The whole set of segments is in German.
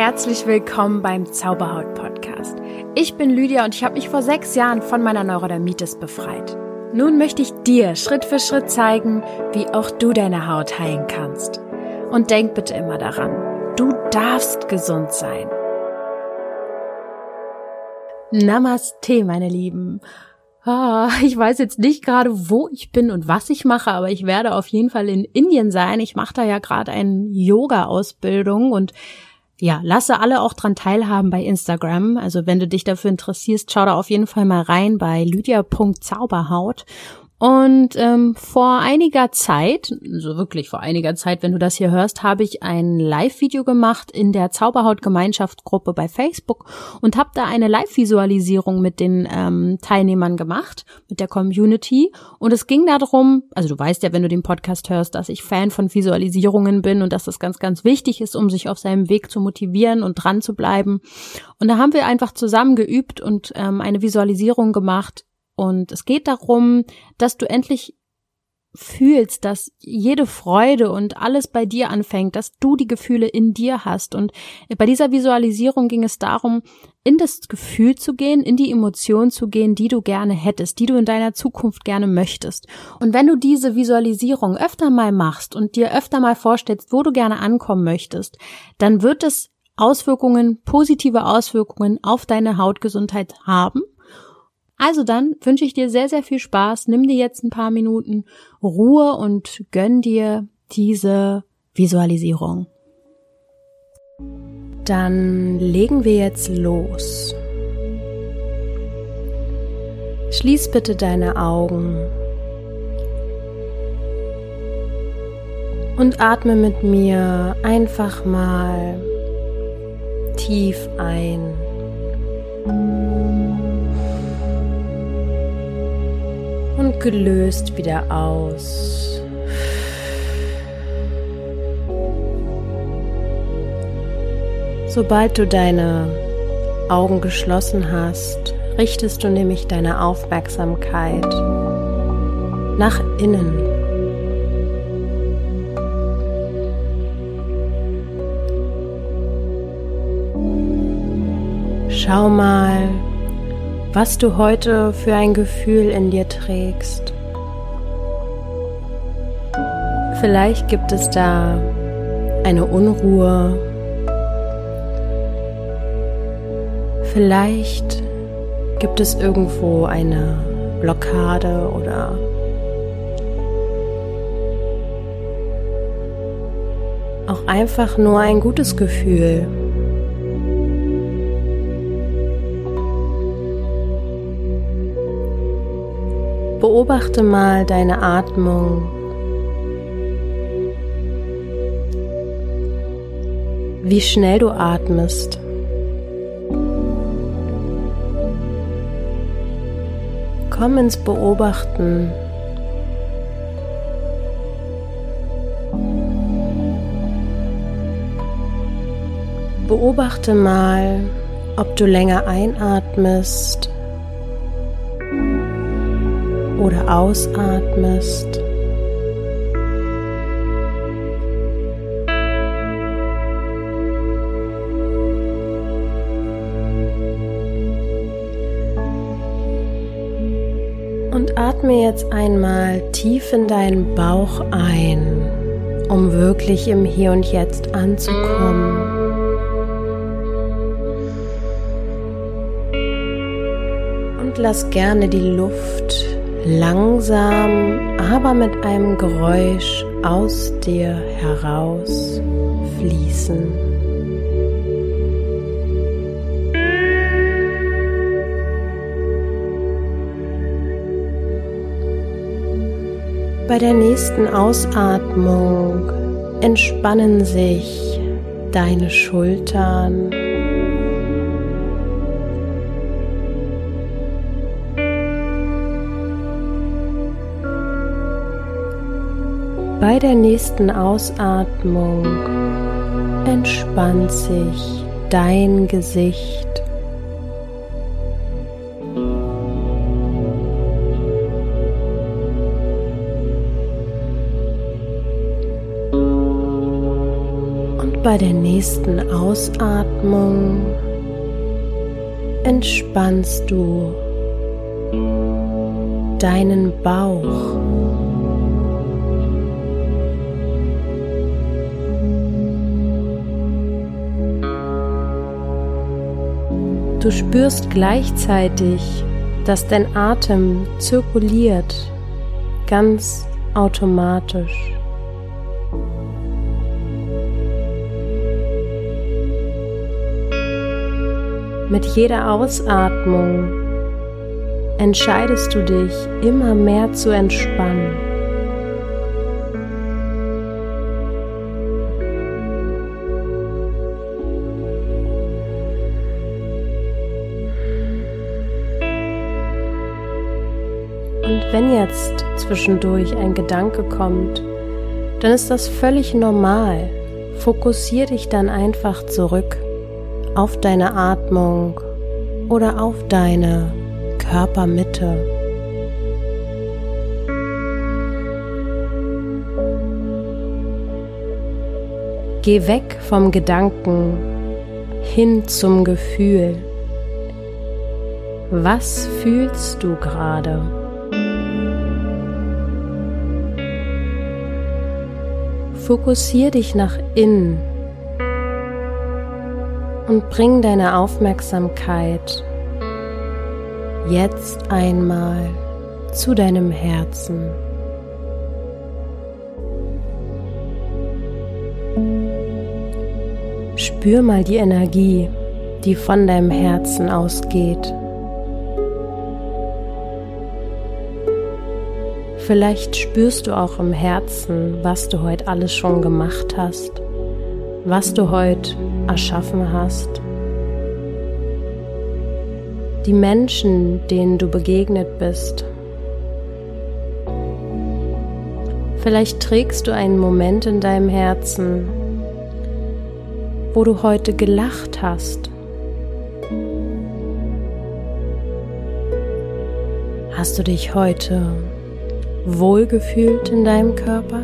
Herzlich willkommen beim Zauberhaut Podcast. Ich bin Lydia und ich habe mich vor sechs Jahren von meiner Neurodermitis befreit. Nun möchte ich dir Schritt für Schritt zeigen, wie auch du deine Haut heilen kannst. Und denk bitte immer daran, du darfst gesund sein. Namaste, meine Lieben. Ah, ich weiß jetzt nicht gerade, wo ich bin und was ich mache, aber ich werde auf jeden Fall in Indien sein. Ich mache da ja gerade eine Yoga-Ausbildung und ja, lasse alle auch dran teilhaben bei Instagram. Also wenn du dich dafür interessierst, schau da auf jeden Fall mal rein bei lydia.zauberhaut und ähm, vor einiger Zeit, so also wirklich vor einiger Zeit, wenn du das hier hörst, habe ich ein Live-Video gemacht in der Zauberhaut-Gemeinschaftsgruppe bei Facebook und habe da eine Live-Visualisierung mit den ähm, Teilnehmern gemacht, mit der Community. Und es ging darum, also du weißt ja, wenn du den Podcast hörst, dass ich Fan von Visualisierungen bin und dass das ganz, ganz wichtig ist, um sich auf seinem Weg zu motivieren und dran zu bleiben. Und da haben wir einfach zusammen geübt und ähm, eine Visualisierung gemacht, und es geht darum, dass du endlich fühlst, dass jede Freude und alles bei dir anfängt, dass du die Gefühle in dir hast. Und bei dieser Visualisierung ging es darum, in das Gefühl zu gehen, in die Emotion zu gehen, die du gerne hättest, die du in deiner Zukunft gerne möchtest. Und wenn du diese Visualisierung öfter mal machst und dir öfter mal vorstellst, wo du gerne ankommen möchtest, dann wird es Auswirkungen, positive Auswirkungen auf deine Hautgesundheit haben also dann wünsche ich dir sehr, sehr viel Spaß. Nimm dir jetzt ein paar Minuten Ruhe und gönn dir diese Visualisierung. Dann legen wir jetzt los. Schließ bitte deine Augen und atme mit mir einfach mal tief ein. Und gelöst wieder aus. Sobald du deine Augen geschlossen hast, richtest du nämlich deine Aufmerksamkeit nach innen. Schau mal, was du heute für ein Gefühl in dir trägst. Vielleicht gibt es da eine Unruhe. Vielleicht gibt es irgendwo eine Blockade oder auch einfach nur ein gutes Gefühl. Beobachte mal deine Atmung. Wie schnell du atmest. Komm ins Beobachten. Beobachte mal, ob du länger einatmest oder ausatmest. Und atme jetzt einmal tief in deinen Bauch ein, um wirklich im Hier und Jetzt anzukommen. Und lass gerne die Luft langsam, aber mit einem Geräusch aus dir heraus fließen. Bei der nächsten Ausatmung entspannen sich deine Schultern Bei der nächsten Ausatmung entspannt sich dein Gesicht. Und bei der nächsten Ausatmung entspannst du deinen Bauch. Du spürst gleichzeitig, dass dein Atem zirkuliert, ganz automatisch. Mit jeder Ausatmung entscheidest du dich immer mehr zu entspannen. Wenn jetzt zwischendurch ein Gedanke kommt, dann ist das völlig normal. Fokussier dich dann einfach zurück auf deine Atmung oder auf deine Körpermitte. Geh weg vom Gedanken hin zum Gefühl. Was fühlst du gerade? Fokussier dich nach innen und bring deine Aufmerksamkeit jetzt einmal zu deinem Herzen. Spür mal die Energie, die von deinem Herzen ausgeht. Vielleicht spürst du auch im Herzen, was du heute alles schon gemacht hast, was du heute erschaffen hast die Menschen, denen du begegnet bist. Vielleicht trägst du einen Moment in deinem Herzen, wo du heute gelacht hast. Hast du dich heute wohlgefühlt in deinem Körper?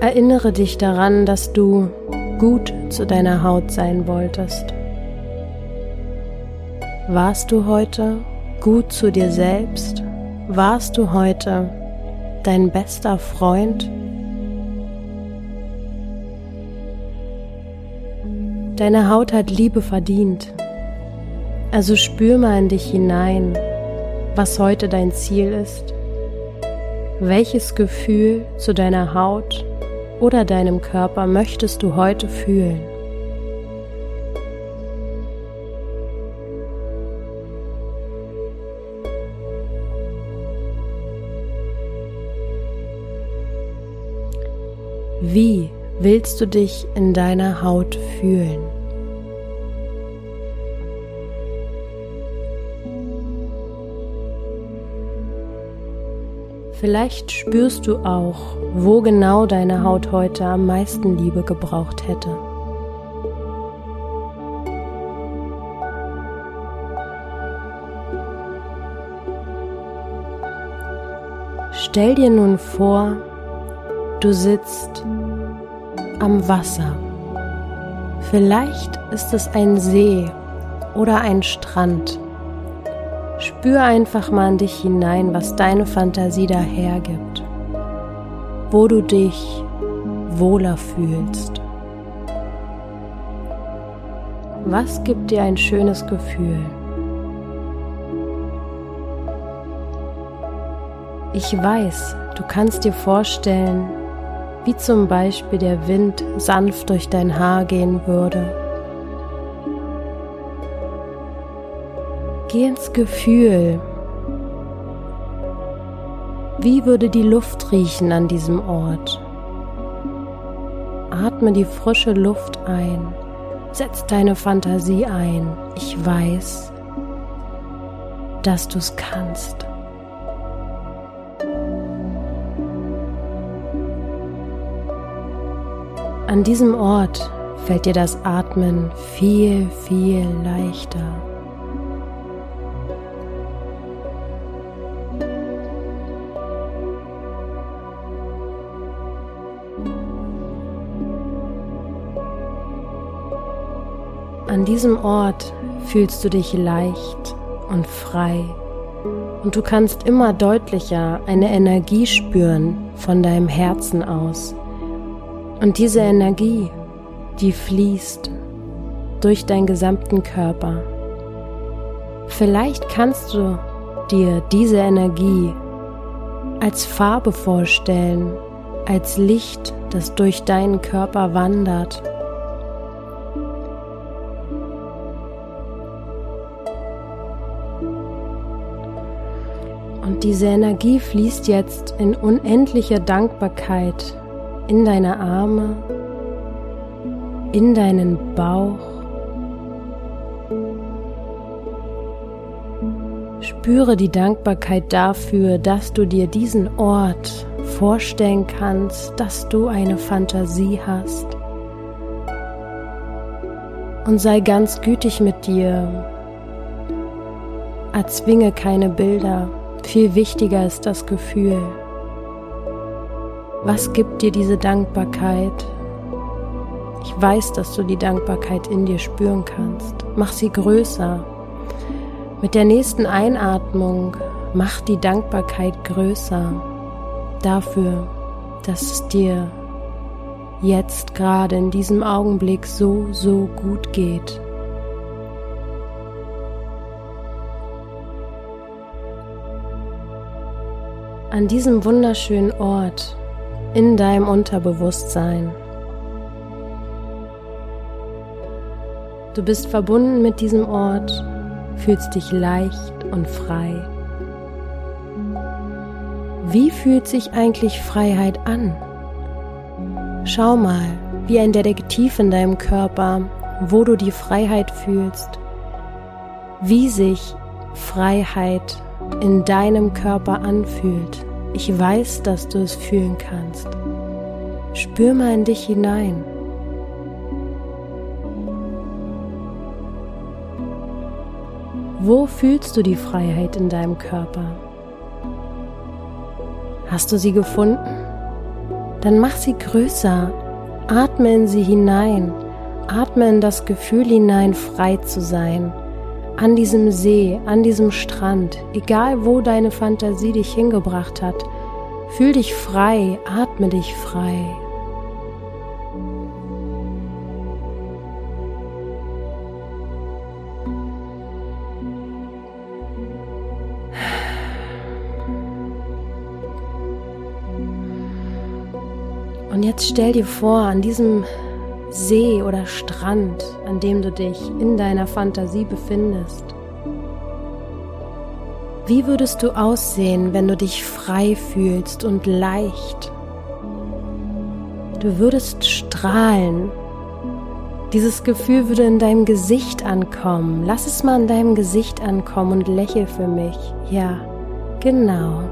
Erinnere dich daran, dass du gut zu deiner Haut sein wolltest. Warst du heute gut zu dir selbst? Warst du heute dein bester Freund? Deine Haut hat Liebe verdient. Also spür mal in dich hinein, was heute dein Ziel ist. Welches Gefühl zu deiner Haut oder deinem Körper möchtest du heute fühlen? Wie willst du dich in deiner Haut fühlen? Vielleicht spürst du auch, wo genau deine Haut heute am meisten Liebe gebraucht hätte. Stell dir nun vor, du sitzt am Wasser. Vielleicht ist es ein See oder ein Strand. Spür einfach mal in dich hinein, was deine Fantasie da hergibt, wo du dich wohler fühlst. Was gibt dir ein schönes Gefühl? Ich weiß, du kannst dir vorstellen, wie zum Beispiel der Wind sanft durch dein Haar gehen würde Geh ins Gefühl. Wie würde die Luft riechen an diesem Ort? Atme die frische Luft ein. Setz deine Fantasie ein. Ich weiß, dass du es kannst. An diesem Ort fällt dir das Atmen viel, viel leichter. An diesem Ort fühlst du dich leicht und frei und du kannst immer deutlicher eine Energie spüren von deinem Herzen aus. Und diese Energie, die fließt durch deinen gesamten Körper. Vielleicht kannst du dir diese Energie als Farbe vorstellen, als Licht, das durch deinen Körper wandert. Diese Energie fließt jetzt in unendlicher Dankbarkeit in deine Arme, in deinen Bauch. Spüre die Dankbarkeit dafür, dass du dir diesen Ort vorstellen kannst, dass du eine Fantasie hast. Und sei ganz gütig mit dir. Erzwinge keine Bilder. Viel wichtiger ist das Gefühl. Was gibt dir diese Dankbarkeit? Ich weiß, dass du die Dankbarkeit in dir spüren kannst. Mach sie größer. Mit der nächsten Einatmung mach die Dankbarkeit größer dafür, dass es dir jetzt gerade in diesem Augenblick so, so gut geht. An diesem wunderschönen Ort in deinem Unterbewusstsein. Du bist verbunden mit diesem Ort, fühlst dich leicht und frei. Wie fühlt sich eigentlich Freiheit an? Schau mal, wie ein Detektiv in deinem Körper, wo du die Freiheit fühlst, wie sich Freiheit in deinem Körper anfühlt. Ich weiß, dass du es fühlen kannst. Spür mal in dich hinein. Wo fühlst du die Freiheit in deinem Körper? Hast du sie gefunden? Dann mach sie größer. Atme in sie hinein. Atme in das Gefühl hinein, frei zu sein. An diesem See, an diesem Strand, egal wo deine Fantasie dich hingebracht hat. Fühl dich frei, atme dich frei. Und jetzt stell dir vor, an diesem See oder Strand, an dem du dich in deiner Fantasie befindest, wie würdest du aussehen, wenn du dich frei fühlst und leicht? Du würdest strahlen. Dieses Gefühl würde in deinem Gesicht ankommen. Lass es mal in deinem Gesicht ankommen und lächel für mich. Ja, genau.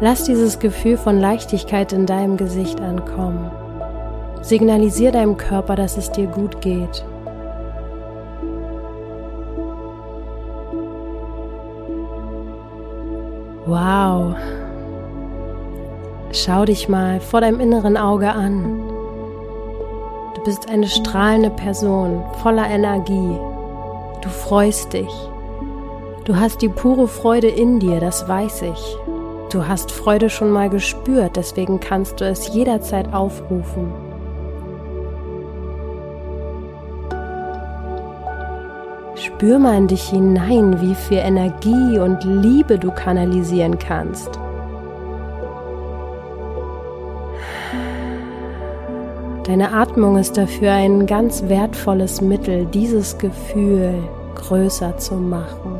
Lass dieses Gefühl von Leichtigkeit in deinem Gesicht ankommen. Signalisier deinem Körper, dass es dir gut geht. Wow. Schau dich mal vor deinem inneren Auge an. Du bist eine strahlende Person, voller Energie. Du freust dich. Du hast die pure Freude in dir, das weiß ich. Du hast Freude schon mal gespürt, deswegen kannst du es jederzeit aufrufen. Spür mal in dich hinein, wie viel Energie und Liebe du kanalisieren kannst. Deine Atmung ist dafür ein ganz wertvolles Mittel, dieses Gefühl größer zu machen.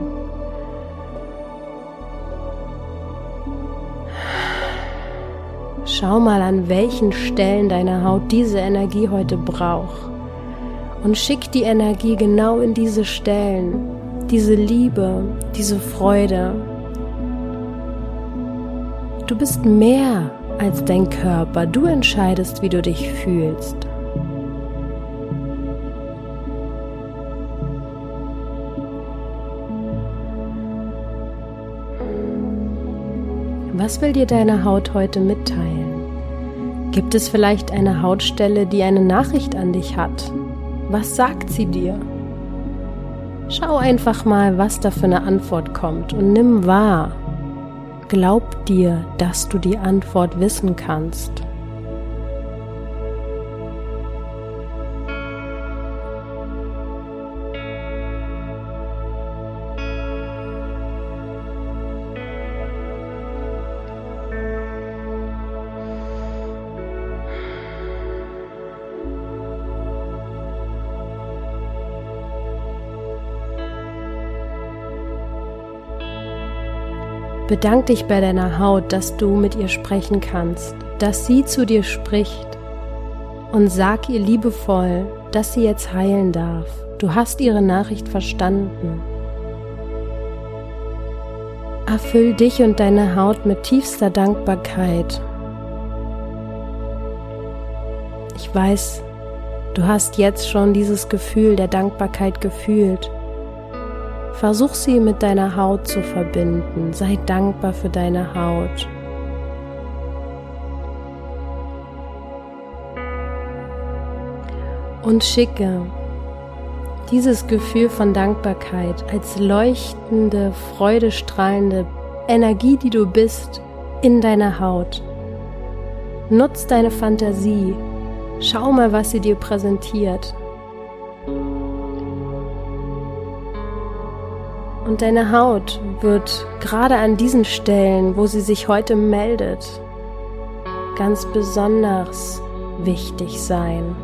Schau mal, an welchen Stellen deiner Haut diese Energie heute braucht. Und schick die Energie genau in diese Stellen, diese Liebe, diese Freude. Du bist mehr als dein Körper. Du entscheidest, wie du dich fühlst. Was will dir deine Haut heute mitteilen? Gibt es vielleicht eine Hautstelle, die eine Nachricht an dich hat? Was sagt sie dir? Schau einfach mal, was da für eine Antwort kommt und nimm wahr. Glaub dir, dass du die Antwort wissen kannst. Bedank dich bei deiner Haut, dass du mit ihr sprechen kannst, dass sie zu dir spricht und sag ihr liebevoll, dass sie jetzt heilen darf. Du hast ihre Nachricht verstanden. Erfüll dich und deine Haut mit tiefster Dankbarkeit. Ich weiß, du hast jetzt schon dieses Gefühl der Dankbarkeit gefühlt Versuch sie mit deiner Haut zu verbinden. Sei dankbar für deine Haut. Und schicke dieses Gefühl von Dankbarkeit als leuchtende, freudestrahlende Energie, die du bist, in deine Haut. Nutz deine Fantasie. Schau mal, was sie dir präsentiert. Und deine Haut wird gerade an diesen Stellen, wo sie sich heute meldet, ganz besonders wichtig sein.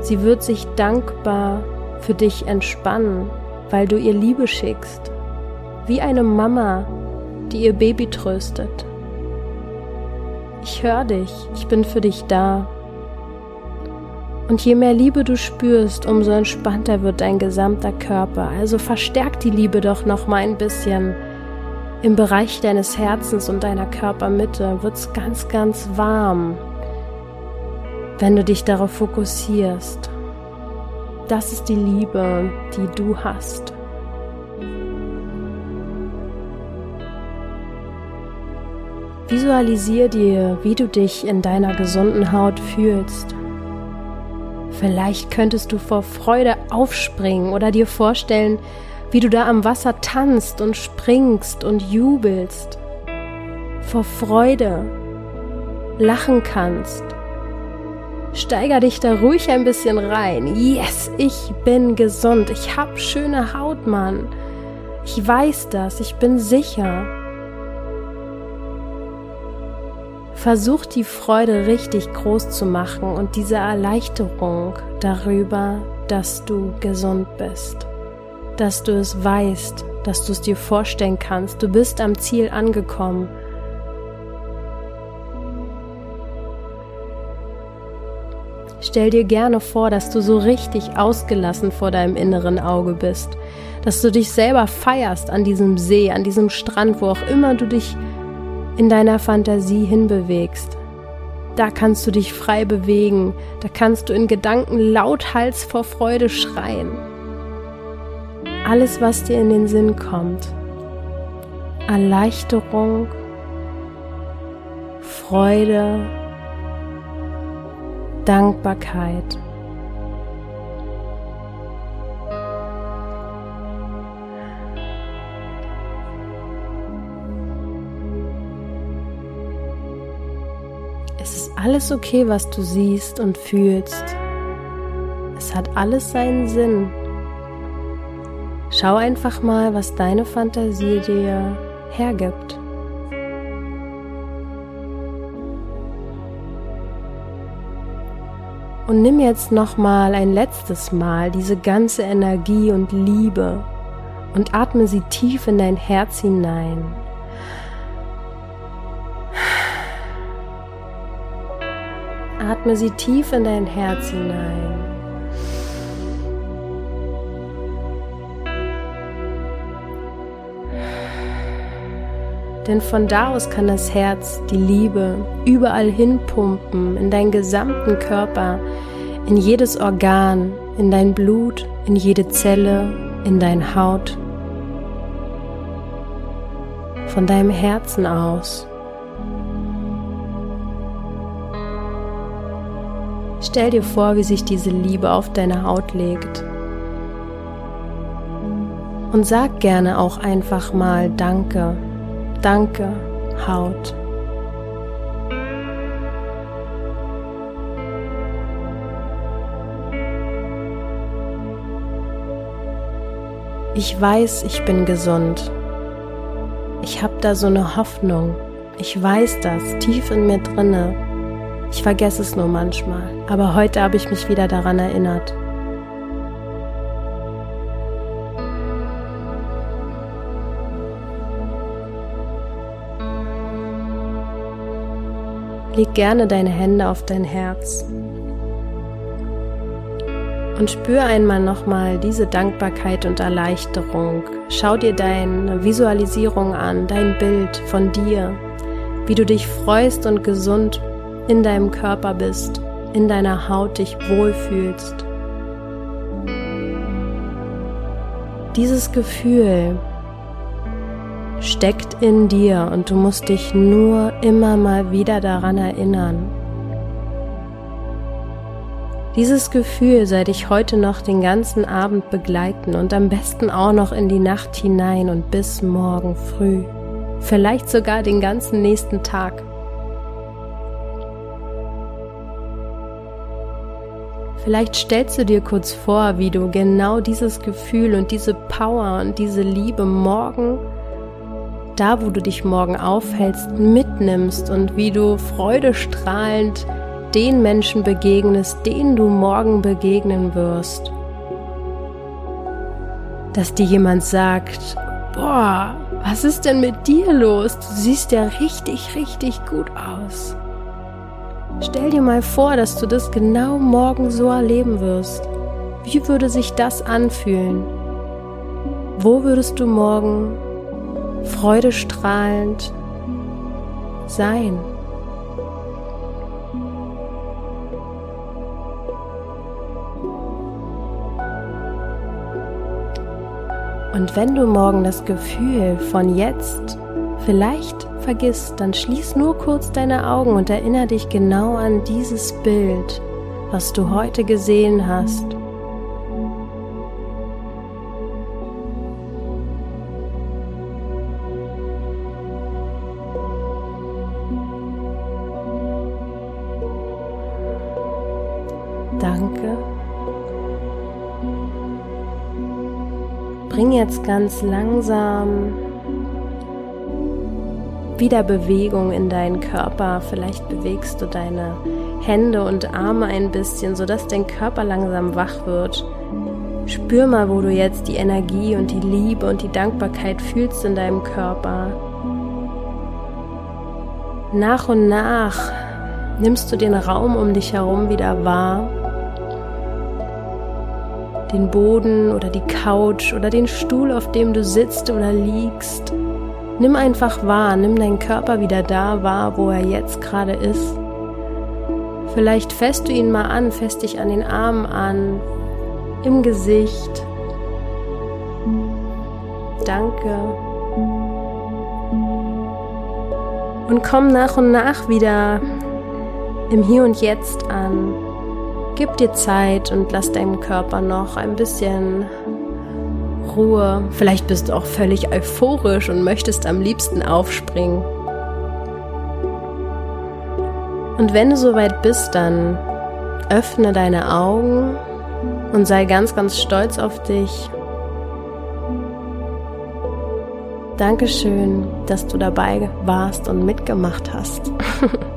Sie wird sich dankbar für dich entspannen, weil du ihr Liebe schickst, wie eine Mama, die ihr Baby tröstet. Ich höre dich, ich bin für dich da. Und je mehr Liebe du spürst, umso entspannter wird dein gesamter Körper. Also verstärk die Liebe doch noch mal ein bisschen. Im Bereich deines Herzens und deiner Körpermitte wird es ganz, ganz warm, wenn du dich darauf fokussierst. Das ist die Liebe, die du hast. Visualisier dir, wie du dich in deiner gesunden Haut fühlst. Vielleicht könntest du vor Freude aufspringen oder dir vorstellen, wie du da am Wasser tanzt und springst und jubelst. Vor Freude lachen kannst. Steiger dich da ruhig ein bisschen rein. Yes, ich bin gesund. Ich hab schöne Haut, Mann. Ich weiß das. Ich bin sicher. Versuch die Freude richtig groß zu machen und diese Erleichterung darüber, dass du gesund bist, dass du es weißt, dass du es dir vorstellen kannst, du bist am Ziel angekommen. Stell dir gerne vor, dass du so richtig ausgelassen vor deinem inneren Auge bist, dass du dich selber feierst an diesem See, an diesem Strand, wo auch immer du dich in deiner Fantasie hinbewegst. Da kannst du dich frei bewegen, da kannst du in Gedanken lauthals vor Freude schreien. Alles, was dir in den Sinn kommt. Erleichterung, Freude, Dankbarkeit. Alles okay, was du siehst und fühlst. Es hat alles seinen Sinn. Schau einfach mal, was deine Fantasie dir hergibt. Und nimm jetzt noch mal ein letztes Mal diese ganze Energie und Liebe und atme sie tief in dein Herz hinein. Atme sie tief in dein Herz hinein. Denn von da aus kann das Herz die Liebe überall hinpumpen, in deinen gesamten Körper, in jedes Organ, in dein Blut, in jede Zelle, in dein Haut. Von deinem Herzen aus. Stell dir vor, wie sich diese Liebe auf deine Haut legt. Und sag gerne auch einfach mal Danke, Danke, Haut. Ich weiß, ich bin gesund. Ich habe da so eine Hoffnung. Ich weiß das tief in mir drinne. Ich vergesse es nur manchmal, aber heute habe ich mich wieder daran erinnert. Leg gerne deine Hände auf dein Herz und spür einmal nochmal diese Dankbarkeit und Erleichterung. Schau dir deine Visualisierung an, dein Bild von dir, wie du dich freust und gesund in deinem Körper bist, in deiner Haut dich wohlfühlst. Dieses Gefühl steckt in dir und du musst dich nur immer mal wieder daran erinnern. Dieses Gefühl soll dich heute noch den ganzen Abend begleiten und am besten auch noch in die Nacht hinein und bis morgen früh. Vielleicht sogar den ganzen nächsten Tag. Vielleicht stellst du dir kurz vor, wie du genau dieses Gefühl und diese Power und diese Liebe morgen, da wo du dich morgen aufhältst, mitnimmst und wie du freudestrahlend den Menschen begegnest, denen du morgen begegnen wirst. Dass dir jemand sagt, boah, was ist denn mit dir los? Du siehst ja richtig, richtig gut aus. Stell dir mal vor, dass du das genau morgen so erleben wirst. Wie würde sich das anfühlen? Wo würdest du morgen freudestrahlend sein? Und wenn du morgen das Gefühl von jetzt vielleicht vergisst, dann schließ nur kurz deine Augen und erinnere dich genau an dieses Bild, was du heute gesehen hast. Danke. Bring jetzt ganz langsam wieder Bewegung in deinen Körper. Vielleicht bewegst du deine Hände und Arme ein bisschen, sodass dein Körper langsam wach wird. Spür mal, wo du jetzt die Energie und die Liebe und die Dankbarkeit fühlst in deinem Körper. Nach und nach nimmst du den Raum um dich herum wieder wahr den Boden oder die Couch oder den Stuhl, auf dem du sitzt oder liegst. Nimm einfach wahr, nimm deinen Körper wieder da wahr, wo er jetzt gerade ist. Vielleicht fässt du ihn mal an, fässt dich an den Armen an, im Gesicht. Danke. Und komm nach und nach wieder im Hier und Jetzt an. Gib dir Zeit und lass deinem Körper noch ein bisschen Ruhe. Vielleicht bist du auch völlig euphorisch und möchtest am liebsten aufspringen. Und wenn du soweit bist, dann öffne deine Augen und sei ganz, ganz stolz auf dich. Dankeschön, dass du dabei warst und mitgemacht hast.